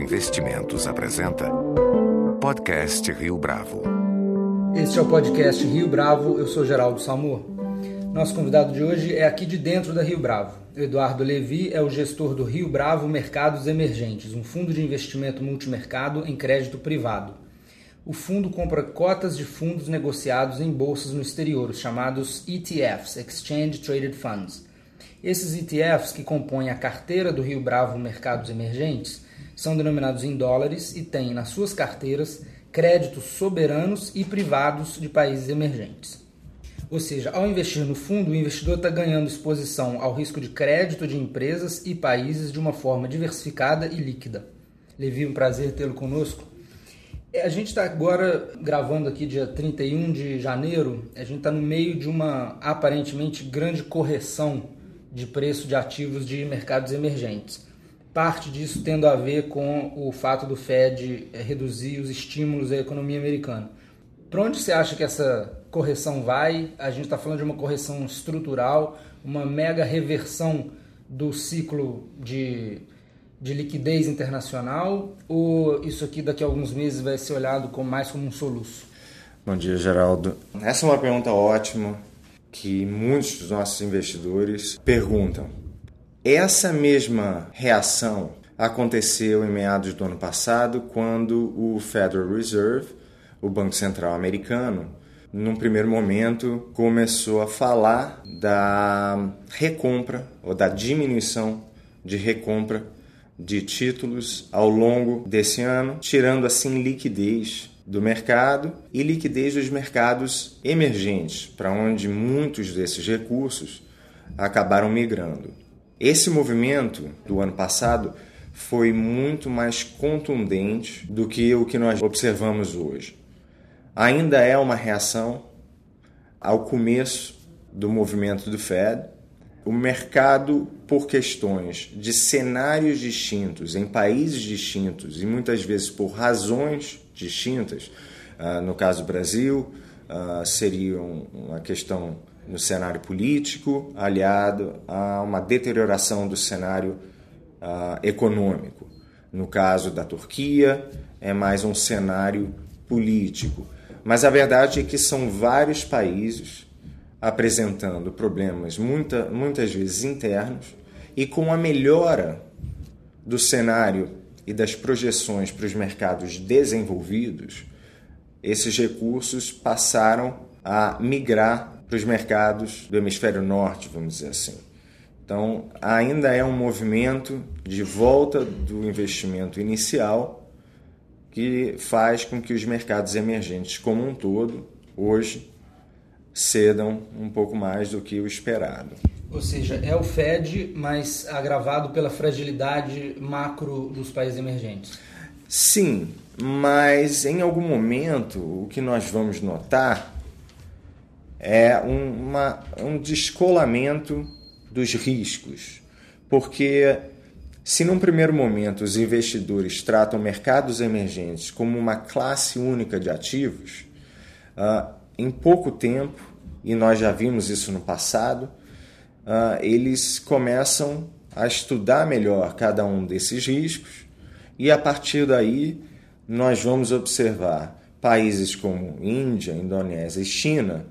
Investimentos apresenta Podcast Rio Bravo. Este é o podcast Rio Bravo, eu sou Geraldo Salmor. Nosso convidado de hoje é aqui de dentro da Rio Bravo. Eduardo Levi é o gestor do Rio Bravo Mercados Emergentes, um fundo de investimento multimercado em crédito privado. O fundo compra cotas de fundos negociados em bolsas no exterior, os chamados ETFs, Exchange Traded Funds. Esses ETFs, que compõem a carteira do Rio Bravo Mercados Emergentes, são denominados em dólares e têm nas suas carteiras créditos soberanos e privados de países emergentes. Ou seja, ao investir no fundo, o investidor está ganhando exposição ao risco de crédito de empresas e países de uma forma diversificada e líquida. Levi, um prazer tê-lo conosco. É, a gente está agora gravando aqui dia 31 de janeiro, a gente está no meio de uma aparentemente grande correção de preço de ativos de mercados emergentes. Parte disso tendo a ver com o fato do Fed eh, reduzir os estímulos à economia americana. Para onde você acha que essa correção vai? A gente está falando de uma correção estrutural, uma mega reversão do ciclo de, de liquidez internacional? Ou isso aqui daqui a alguns meses vai ser olhado como, mais como um soluço? Bom dia, Geraldo. Essa é uma pergunta ótima que muitos dos nossos investidores perguntam. Essa mesma reação aconteceu em meados do ano passado, quando o Federal Reserve, o Banco Central americano, num primeiro momento começou a falar da recompra ou da diminuição de recompra de títulos ao longo desse ano, tirando assim liquidez do mercado e liquidez dos mercados emergentes, para onde muitos desses recursos acabaram migrando. Esse movimento do ano passado foi muito mais contundente do que o que nós observamos hoje. Ainda é uma reação ao começo do movimento do Fed. O mercado, por questões de cenários distintos, em países distintos e muitas vezes por razões distintas. Uh, no caso do Brasil, uh, seria uma questão no cenário político, aliado a uma deterioração do cenário uh, econômico. No caso da Turquia, é mais um cenário político. Mas a verdade é que são vários países apresentando problemas muita, muitas vezes internos e com a melhora do cenário e das projeções para os mercados desenvolvidos, esses recursos passaram a migrar para os mercados do hemisfério norte, vamos dizer assim. Então, ainda é um movimento de volta do investimento inicial que faz com que os mercados emergentes como um todo, hoje, cedam um pouco mais do que o esperado. Ou seja, é o Fed, mas agravado pela fragilidade macro dos países emergentes. Sim, mas em algum momento o que nós vamos notar é uma, um descolamento dos riscos. Porque se num primeiro momento os investidores tratam mercados emergentes como uma classe única de ativos, uh, em pouco tempo, e nós já vimos isso no passado, uh, eles começam a estudar melhor cada um desses riscos e a partir daí nós vamos observar países como Índia, Indonésia e China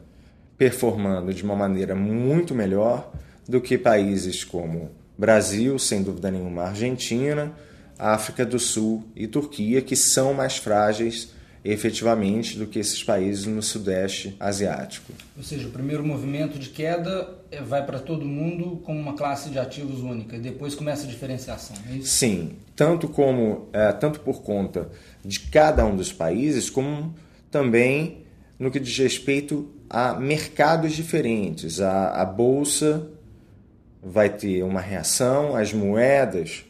performando de uma maneira muito melhor do que países como Brasil, sem dúvida nenhuma, Argentina, África do Sul e Turquia, que são mais frágeis efetivamente do que esses países no Sudeste Asiático. Ou seja, o primeiro movimento de queda é, vai para todo mundo como uma classe de ativos única e depois começa a diferenciação. É isso? Sim, tanto como é, tanto por conta de cada um dos países, como também no que diz respeito a mercados diferentes. A, a bolsa vai ter uma reação, as moedas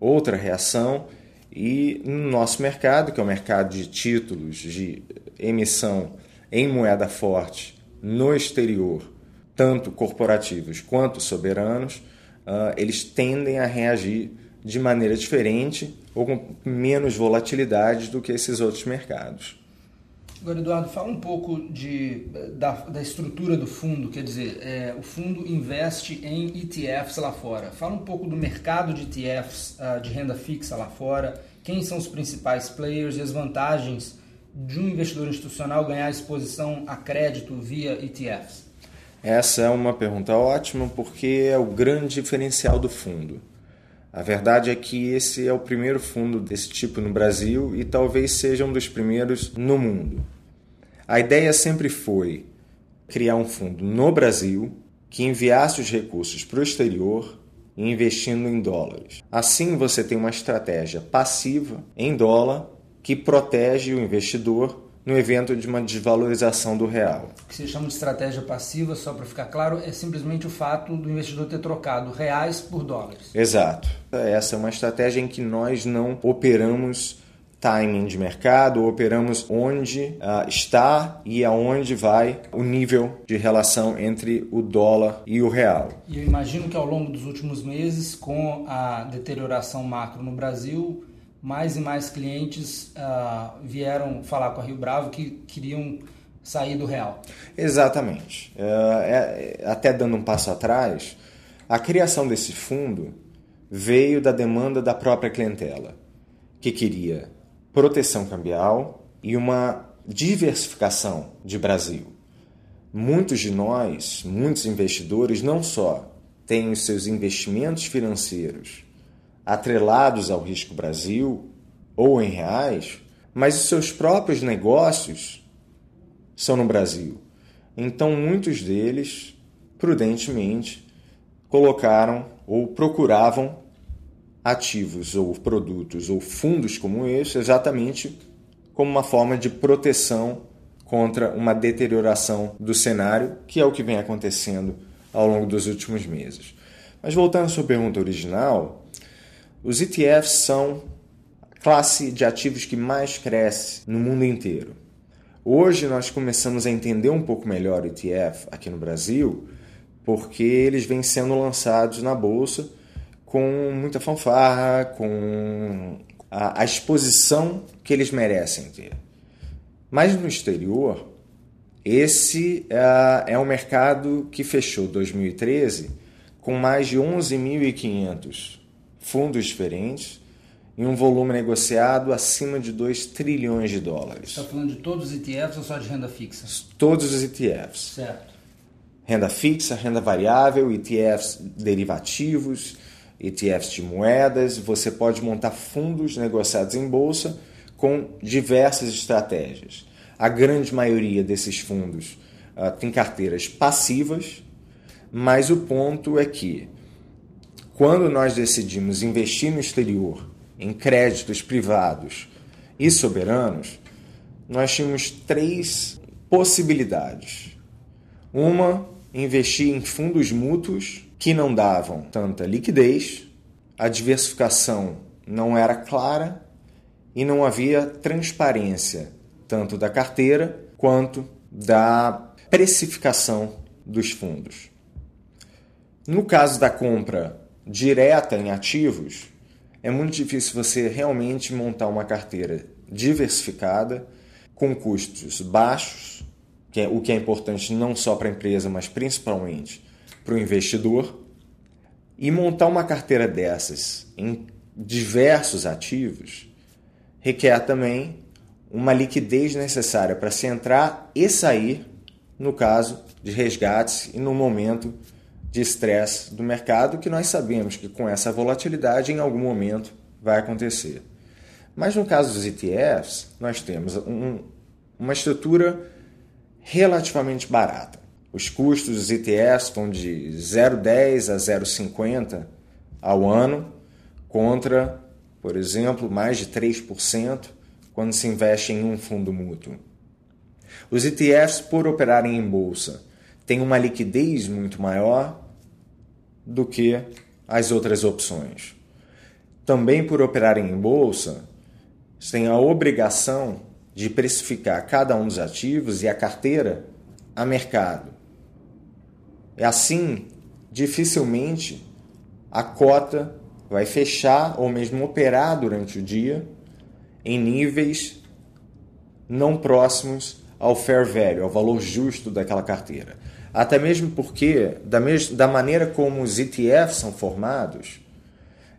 outra reação e no nosso mercado, que é o mercado de títulos de emissão em moeda forte no exterior, tanto corporativos quanto soberanos, uh, eles tendem a reagir de maneira diferente ou com menos volatilidade do que esses outros mercados. Agora, Eduardo, fala um pouco de, da, da estrutura do fundo, quer dizer, é, o fundo investe em ETFs lá fora. Fala um pouco do mercado de ETFs uh, de renda fixa lá fora, quem são os principais players e as vantagens de um investidor institucional ganhar exposição a crédito via ETFs? Essa é uma pergunta ótima porque é o grande diferencial do fundo. A verdade é que esse é o primeiro fundo desse tipo no Brasil e talvez seja um dos primeiros no mundo. A ideia sempre foi criar um fundo no Brasil que enviasse os recursos para o exterior investindo em dólares. Assim você tem uma estratégia passiva em dólar que protege o investidor no evento de uma desvalorização do real. O que se chama de estratégia passiva, só para ficar claro, é simplesmente o fato do investidor ter trocado reais por dólares. Exato. Essa é uma estratégia em que nós não operamos timing de mercado, operamos onde uh, está e aonde vai o nível de relação entre o dólar e o real. E eu imagino que ao longo dos últimos meses, com a deterioração macro no Brasil, mais e mais clientes uh, vieram falar com a Rio Bravo que queriam sair do real. Exatamente. Uh, é, até dando um passo atrás, a criação desse fundo veio da demanda da própria clientela, que queria proteção cambial e uma diversificação de Brasil. Muitos de nós, muitos investidores, não só têm os seus investimentos financeiros atrelados ao risco Brasil ou em reais, mas os seus próprios negócios são no Brasil. Então, muitos deles, prudentemente, colocaram ou procuravam ativos ou produtos ou fundos como esse exatamente como uma forma de proteção contra uma deterioração do cenário, que é o que vem acontecendo ao longo dos últimos meses. Mas voltando à sua pergunta original, os ETFs são a classe de ativos que mais cresce no mundo inteiro. Hoje nós começamos a entender um pouco melhor o ETF aqui no Brasil, porque eles vêm sendo lançados na bolsa com muita fanfarra, com a, a exposição que eles merecem ter. Mas no exterior, esse uh, é um mercado que fechou 2013 com mais de 11.500 fundos diferentes em um volume negociado acima de 2 trilhões de dólares. Está falando de todos os ETFs ou só de renda fixa? Todos os ETFs. Certo. Renda fixa, renda variável, ETFs derivativos, ETFs de moedas. Você pode montar fundos negociados em bolsa com diversas estratégias. A grande maioria desses fundos uh, tem carteiras passivas, mas o ponto é que quando nós decidimos investir no exterior em créditos privados e soberanos, nós tínhamos três possibilidades. Uma, investir em fundos mútuos que não davam tanta liquidez, a diversificação não era clara e não havia transparência tanto da carteira quanto da precificação dos fundos. No caso da compra direta em ativos, é muito difícil você realmente montar uma carteira diversificada com custos baixos, que é o que é importante não só para a empresa, mas principalmente para o investidor, e montar uma carteira dessas em diversos ativos requer também uma liquidez necessária para se entrar e sair no caso de resgates e no momento de estresse do mercado que nós sabemos que com essa volatilidade em algum momento vai acontecer. Mas no caso dos ETFs, nós temos um, uma estrutura relativamente barata. Os custos dos ETFs vão de 0,10 a 0,50 ao ano, contra, por exemplo, mais de 3% quando se investe em um fundo mútuo. Os ETFs, por operarem em bolsa, têm uma liquidez muito maior do que as outras opções. Também por operarem em bolsa, têm a obrigação de precificar cada um dos ativos e a carteira a mercado. É assim, dificilmente a cota vai fechar ou mesmo operar durante o dia em níveis não próximos ao fair value, ao valor justo daquela carteira. Até mesmo porque, da, mes da maneira como os ETFs são formados,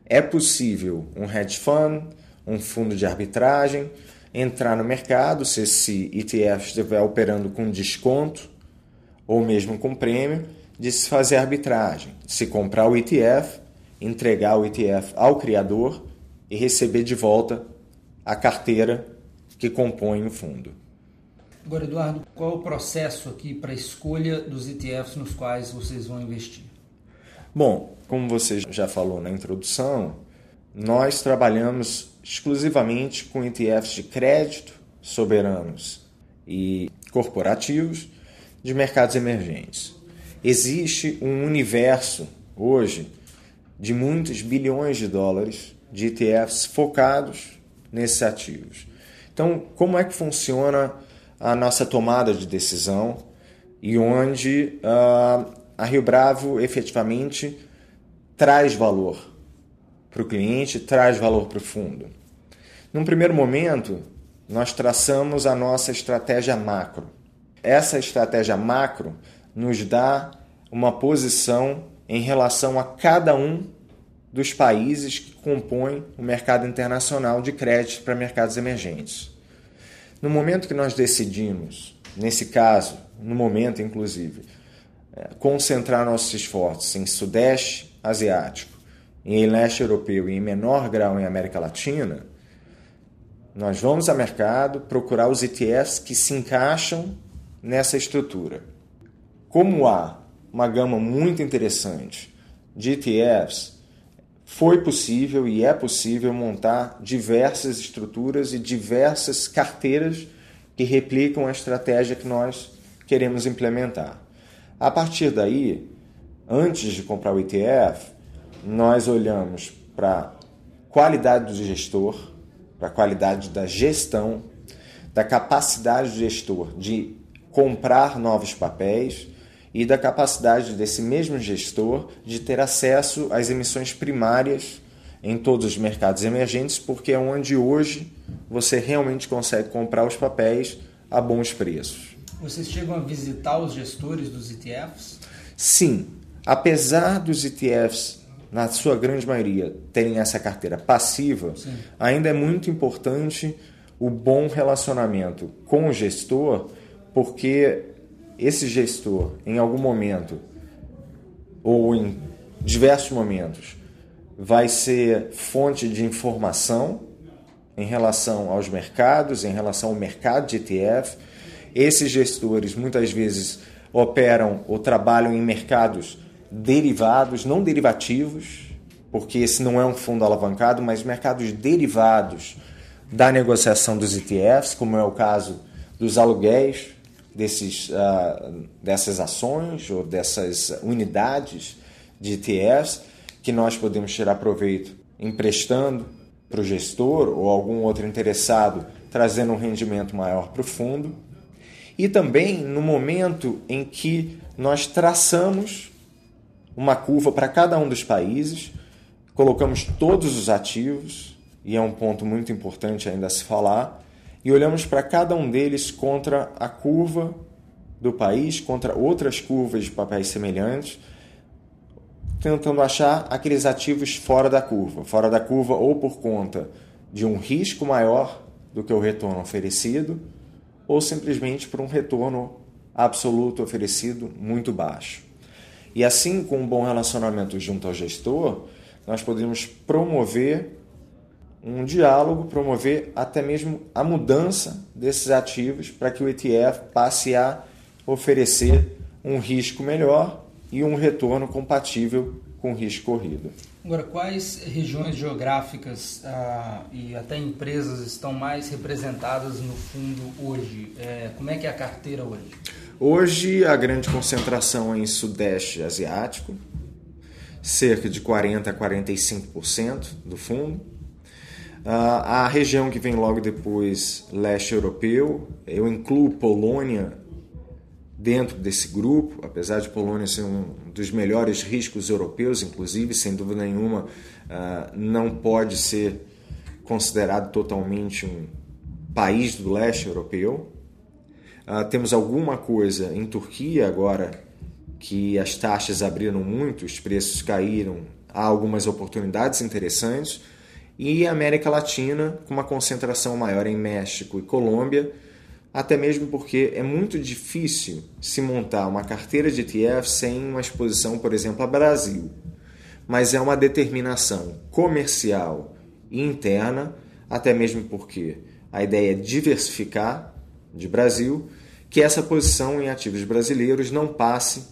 é possível um hedge fund, um fundo de arbitragem, entrar no mercado se esse ETF estiver operando com desconto ou mesmo com prêmio, de se fazer arbitragem, se comprar o ETF, entregar o ETF ao criador e receber de volta a carteira que compõe o fundo. Agora, Eduardo, qual é o processo aqui para a escolha dos ETFs nos quais vocês vão investir? Bom, como você já falou na introdução, nós trabalhamos exclusivamente com ETFs de crédito, soberanos e corporativos de mercados emergentes. Existe um universo hoje de muitos bilhões de dólares de ETFs focados nesses ativos. Então, como é que funciona a nossa tomada de decisão e onde uh, a Rio Bravo efetivamente traz valor para o cliente, traz valor para o fundo? Num primeiro momento, nós traçamos a nossa estratégia macro. Essa estratégia macro nos dá uma posição em relação a cada um dos países que compõem o mercado internacional de crédito para mercados emergentes. No momento que nós decidimos, nesse caso, no momento inclusive, é, concentrar nossos esforços em Sudeste Asiático, em Leste Europeu e em menor grau em América Latina, nós vamos ao mercado procurar os ETFs que se encaixam nessa estrutura. Como há uma gama muito interessante de ETFs foi possível e é possível montar diversas estruturas e diversas carteiras que replicam a estratégia que nós queremos implementar. A partir daí, antes de comprar o ETF, nós olhamos para a qualidade do gestor, para a qualidade da gestão, da capacidade do gestor de comprar novos papéis e da capacidade desse mesmo gestor de ter acesso às emissões primárias em todos os mercados emergentes, porque é onde hoje você realmente consegue comprar os papéis a bons preços. Vocês chegam a visitar os gestores dos ETFs? Sim. Apesar dos ETFs, na sua grande maioria, terem essa carteira passiva, Sim. ainda é muito importante o bom relacionamento com o gestor, porque esse gestor, em algum momento, ou em diversos momentos, vai ser fonte de informação em relação aos mercados, em relação ao mercado de ETF. Esses gestores muitas vezes operam ou trabalham em mercados derivados, não derivativos, porque esse não é um fundo alavancado, mas mercados derivados da negociação dos ETFs, como é o caso dos aluguéis desses, uh, dessas ações ou dessas unidades de ETFs que nós podemos tirar proveito emprestando para o gestor ou algum outro interessado, trazendo um rendimento maior para o fundo. E também no momento em que nós traçamos uma curva para cada um dos países, colocamos todos os ativos, e é um ponto muito importante ainda a se falar, e olhamos para cada um deles contra a curva do país, contra outras curvas de papéis semelhantes, tentando achar aqueles ativos fora da curva. Fora da curva ou por conta de um risco maior do que o retorno oferecido, ou simplesmente por um retorno absoluto oferecido muito baixo. E assim, com um bom relacionamento junto ao gestor, nós podemos promover um diálogo, promover até mesmo a mudança desses ativos para que o ETF passe a oferecer um risco melhor e um retorno compatível com o risco corrido. Agora, quais regiões geográficas ah, e até empresas estão mais representadas no fundo hoje? É, como é que é a carteira hoje? Hoje a grande concentração é em Sudeste Asiático, cerca de 40 a 45% do fundo a região que vem logo depois, leste europeu, eu incluo Polônia dentro desse grupo, apesar de Polônia ser um dos melhores riscos europeus, inclusive, sem dúvida nenhuma, uh, não pode ser considerado totalmente um país do leste europeu. Uh, temos alguma coisa em Turquia agora que as taxas abriram muito, os preços caíram, há algumas oportunidades interessantes. E América Latina, com uma concentração maior em México e Colômbia, até mesmo porque é muito difícil se montar uma carteira de ETF sem uma exposição, por exemplo, a Brasil. Mas é uma determinação comercial e interna, até mesmo porque a ideia é diversificar de Brasil, que essa posição em ativos brasileiros não passe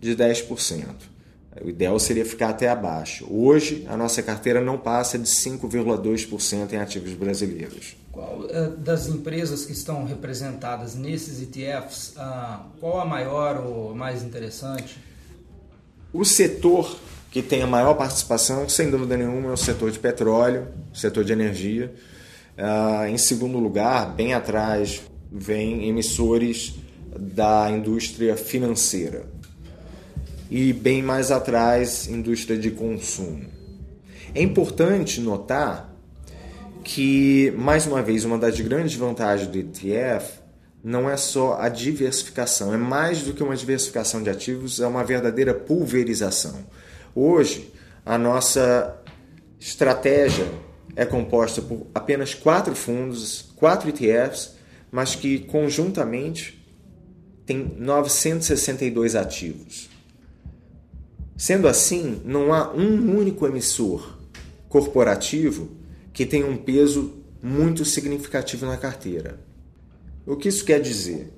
de 10%. O ideal seria ficar até abaixo. Hoje, a nossa carteira não passa de 5,2% em ativos brasileiros. Qual eh, das empresas que estão representadas nesses ETFs, ah, qual a maior ou mais interessante? O setor que tem a maior participação, sem dúvida nenhuma, é o setor de petróleo, setor de energia. Ah, em segundo lugar, bem atrás, vem emissores da indústria financeira. E bem mais atrás, indústria de consumo. É importante notar que, mais uma vez, uma das grandes vantagens do ETF não é só a diversificação, é mais do que uma diversificação de ativos, é uma verdadeira pulverização. Hoje, a nossa estratégia é composta por apenas quatro fundos, quatro ETFs, mas que conjuntamente tem 962 ativos. Sendo assim, não há um único emissor corporativo que tem um peso muito significativo na carteira. O que isso quer dizer?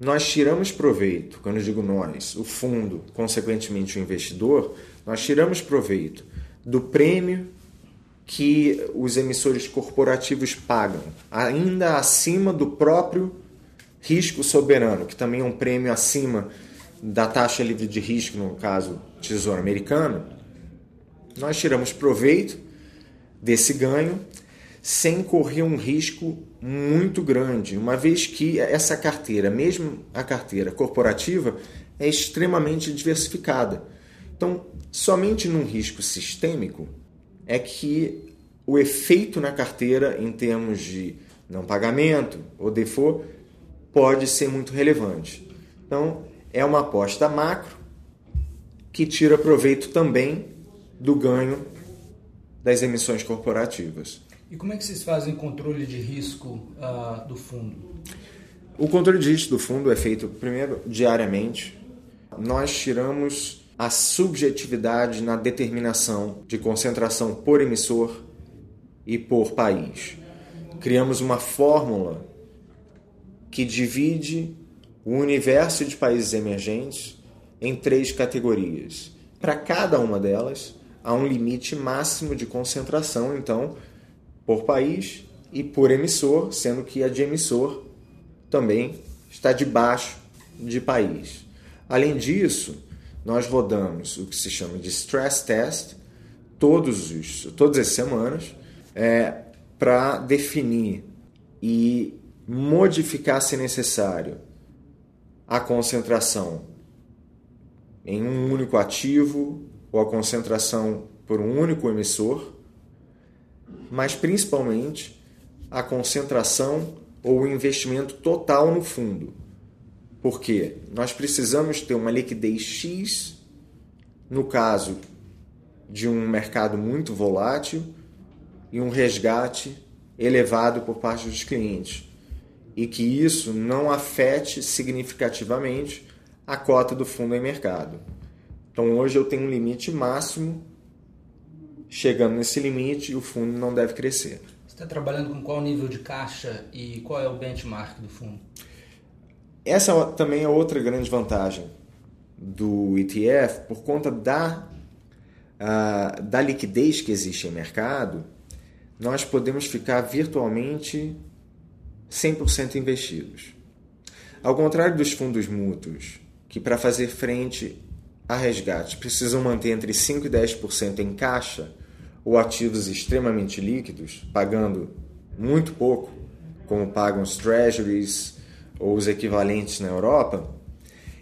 Nós tiramos proveito, quando eu digo nós, o fundo, consequentemente o investidor, nós tiramos proveito do prêmio que os emissores corporativos pagam, ainda acima do próprio risco soberano, que também é um prêmio acima da taxa livre de risco, no caso, Tesouro Americano. Nós tiramos proveito desse ganho sem correr um risco muito grande, uma vez que essa carteira, mesmo a carteira corporativa, é extremamente diversificada. Então, somente num risco sistêmico é que o efeito na carteira em termos de não pagamento ou default pode ser muito relevante. Então, é uma aposta macro que tira proveito também do ganho das emissões corporativas. E como é que vocês fazem controle de risco uh, do fundo? O controle de risco do fundo é feito primeiro diariamente. Nós tiramos a subjetividade na determinação de concentração por emissor e por país. Criamos uma fórmula que divide o universo de países emergentes em três categorias. Para cada uma delas, há um limite máximo de concentração, então, por país e por emissor, sendo que a de emissor também está debaixo de país. Além disso, nós rodamos o que se chama de stress test todos os, todas as semanas é, para definir e modificar, se necessário, a concentração em um único ativo ou a concentração por um único emissor, mas principalmente a concentração ou o investimento total no fundo. Porque nós precisamos ter uma liquidez X no caso de um mercado muito volátil e um resgate elevado por parte dos clientes. E que isso não afete significativamente a cota do fundo em mercado. Então hoje eu tenho um limite máximo. Chegando nesse limite, o fundo não deve crescer. Você está trabalhando com qual nível de caixa e qual é o benchmark do fundo? Essa também é outra grande vantagem do ETF, por conta da, uh, da liquidez que existe em mercado, nós podemos ficar virtualmente 100% investidos. Ao contrário dos fundos mútuos, que para fazer frente a resgate precisam manter entre 5% e 10% em caixa ou ativos extremamente líquidos, pagando muito pouco, como pagam os treasuries ou os equivalentes na Europa,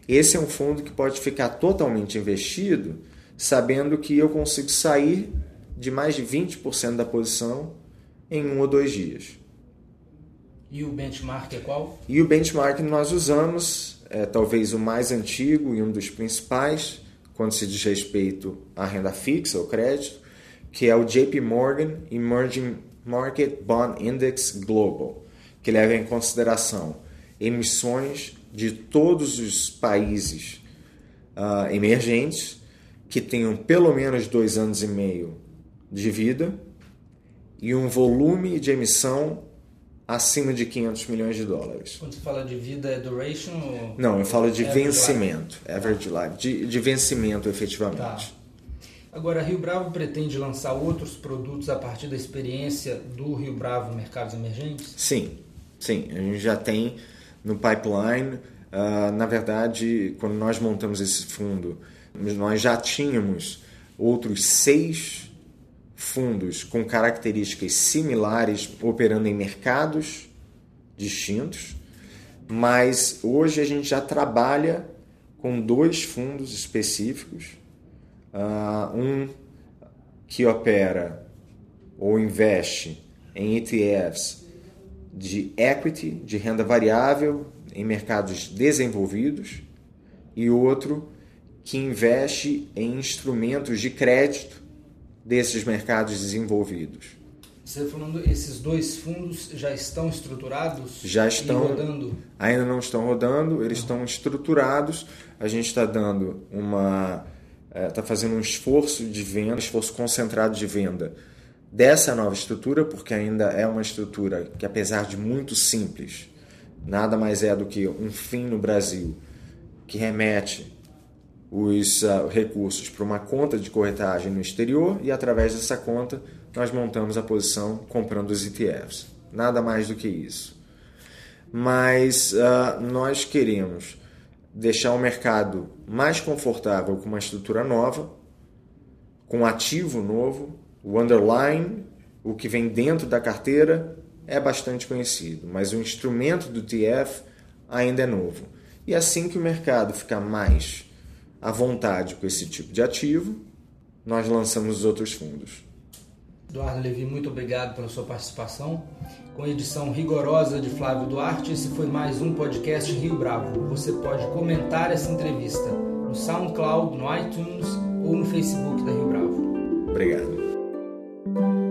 esse é um fundo que pode ficar totalmente investido sabendo que eu consigo sair de mais de 20% da posição em um ou dois dias. E o benchmark é qual? E o benchmark nós usamos, é talvez o mais antigo e um dos principais, quando se diz respeito à renda fixa, ou crédito, que é o JP Morgan Emerging Market Bond Index Global, que leva em consideração emissões de todos os países uh, emergentes que tenham pelo menos dois anos e meio de vida e um volume de emissão acima de 500 milhões de dólares. Quando você fala de vida, é duration? Ou... Não, eu falo de vencimento, life? average life, de, de vencimento efetivamente. Tá. Agora, Rio Bravo pretende lançar outros produtos a partir da experiência do Rio Bravo Mercados Emergentes? Sim, sim. A gente já tem no pipeline. Uh, na verdade, quando nós montamos esse fundo, nós já tínhamos outros seis fundos com características similares operando em mercados distintos, mas hoje a gente já trabalha com dois fundos específicos, uh, um que opera ou investe em ETFs de equity, de renda variável em mercados desenvolvidos, e outro que investe em instrumentos de crédito desses mercados desenvolvidos. Você tá falando, esses dois fundos já estão estruturados? Já estão. rodando? Ainda não estão rodando, eles estão estruturados. A gente está dando uma. Está é, fazendo um esforço de venda, esforço concentrado de venda dessa nova estrutura, porque ainda é uma estrutura que, apesar de muito simples, nada mais é do que um fim no Brasil que remete os uh, recursos para uma conta de corretagem no exterior e através dessa conta nós montamos a posição comprando os ETFs. Nada mais do que isso. Mas uh, nós queremos deixar o mercado mais confortável com uma estrutura nova, com um ativo novo, o underline, o que vem dentro da carteira é bastante conhecido, mas o instrumento do ETF ainda é novo. E assim que o mercado ficar mais à vontade com esse tipo de ativo, nós lançamos os outros fundos. Eduardo Levi, muito obrigado pela sua participação. Com edição rigorosa de Flávio Duarte, esse foi mais um podcast Rio Bravo. Você pode comentar essa entrevista no SoundCloud, no iTunes ou no Facebook da Rio Bravo. Obrigado.